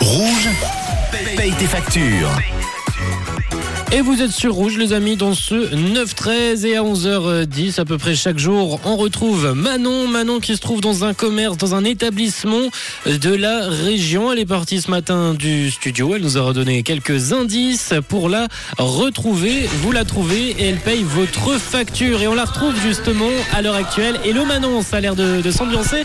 Rouge, paye tes factures. Et vous êtes sur Rouge, les amis, dans ce 9-13 et à 11h10 à peu près chaque jour, on retrouve Manon. Manon qui se trouve dans un commerce, dans un établissement de la région. Elle est partie ce matin du studio. Elle nous a redonné quelques indices pour la retrouver. Vous la trouvez et elle paye votre facture. Et on la retrouve justement à l'heure actuelle. Hello Manon, ça a l'air de, de s'ambiancer.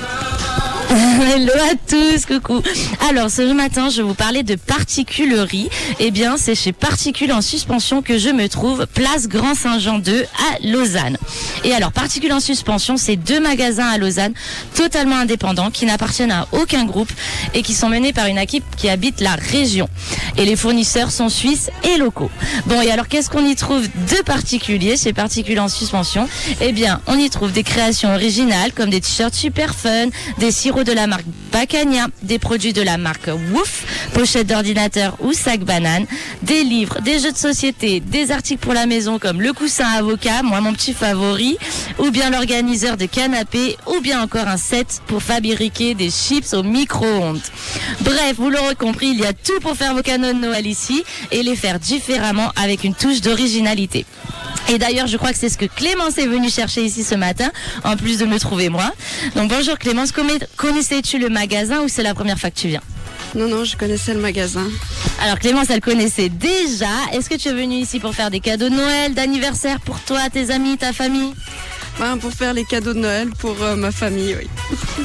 Hello à tous, coucou. Alors ce matin, je vous parler de particulerie. Eh bien, c'est chez Particules en suspension que je me trouve, place Grand Saint-Jean 2 à Lausanne. Et alors, Particules en suspension, c'est deux magasins à Lausanne, totalement indépendants, qui n'appartiennent à aucun groupe et qui sont menés par une équipe qui habite la région. Et les fournisseurs sont suisses et locaux. Bon, et alors qu'est-ce qu'on y trouve de particulier chez Particules en suspension? Eh bien, on y trouve des créations originales comme des t-shirts super fun, des sirops de la marque Bacania, des produits de la marque Woof, pochettes d'ordinateur ou sac banane, des livres, des jeux de société, des articles pour la maison comme le coussin avocat, moi mon petit favori, ou bien l'organiseur de canapé, ou bien encore un set pour fabriquer des chips au micro-ondes. Bref, vous l'aurez compris, il y a tout pour faire vos canons de Noël ici et les faire différemment avec une touche d'originalité. Et d'ailleurs, je crois que c'est ce que Clémence est venue chercher ici ce matin, en plus de me trouver moi. Donc bonjour Clémence, Connais- connaissais-tu le magasin ou c'est la première fois que tu viens? Non, non, je connaissais le magasin. Alors Clémence, elle connaissait déjà. Est-ce que tu es venue ici pour faire des cadeaux de Noël, d'anniversaire pour toi, tes amis, ta famille? Ben, pour faire les cadeaux de Noël pour euh, ma famille, oui.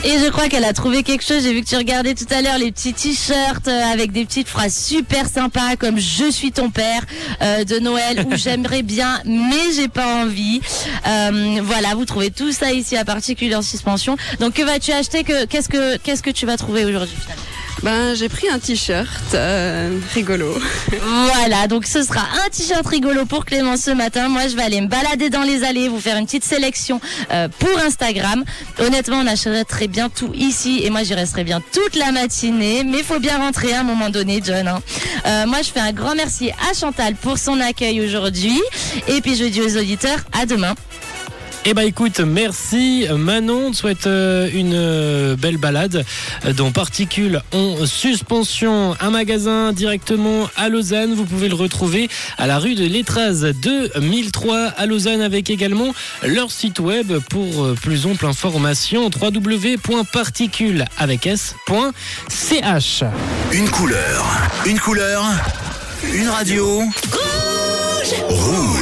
Et je crois qu'elle a trouvé quelque chose. J'ai vu que tu regardais tout à l'heure les petits t-shirts euh, avec des petites phrases super sympas comme Je suis ton père euh, de Noël ou J'aimerais bien mais j'ai pas envie. Voilà, vous trouvez tout ça ici à particulier en suspension. Donc que vas-tu acheter? Que qu'est-ce que qu'est-ce que tu vas trouver aujourd'hui finalement? Ben, j'ai pris un t-shirt euh, rigolo. Voilà, donc ce sera un t-shirt rigolo pour Clément ce matin. Moi, je vais aller me balader dans les allées, vous faire une petite sélection euh, pour Instagram. Honnêtement, on achèterait bien tout ici et moi, j'y resterai bien toute la matinée. Mais faut bien rentrer à un moment donné, John. hein. Euh, moi, je fais un grand merci à Chantal pour son accueil aujourd'hui. Et puis, je dis aux auditeurs, à demain. Eh ben écoute, merci Manon. On te souhaite euh, une euh, belle balade euh, dans Particules en suspension. Un magasin directement à Lausanne. Vous pouvez le retrouver à la rue de l'Étraz 2003 à Lausanne avec également leur site web pour plus ample information www.particules avec s.ch. Une couleur, une couleur, une radio. Rouge.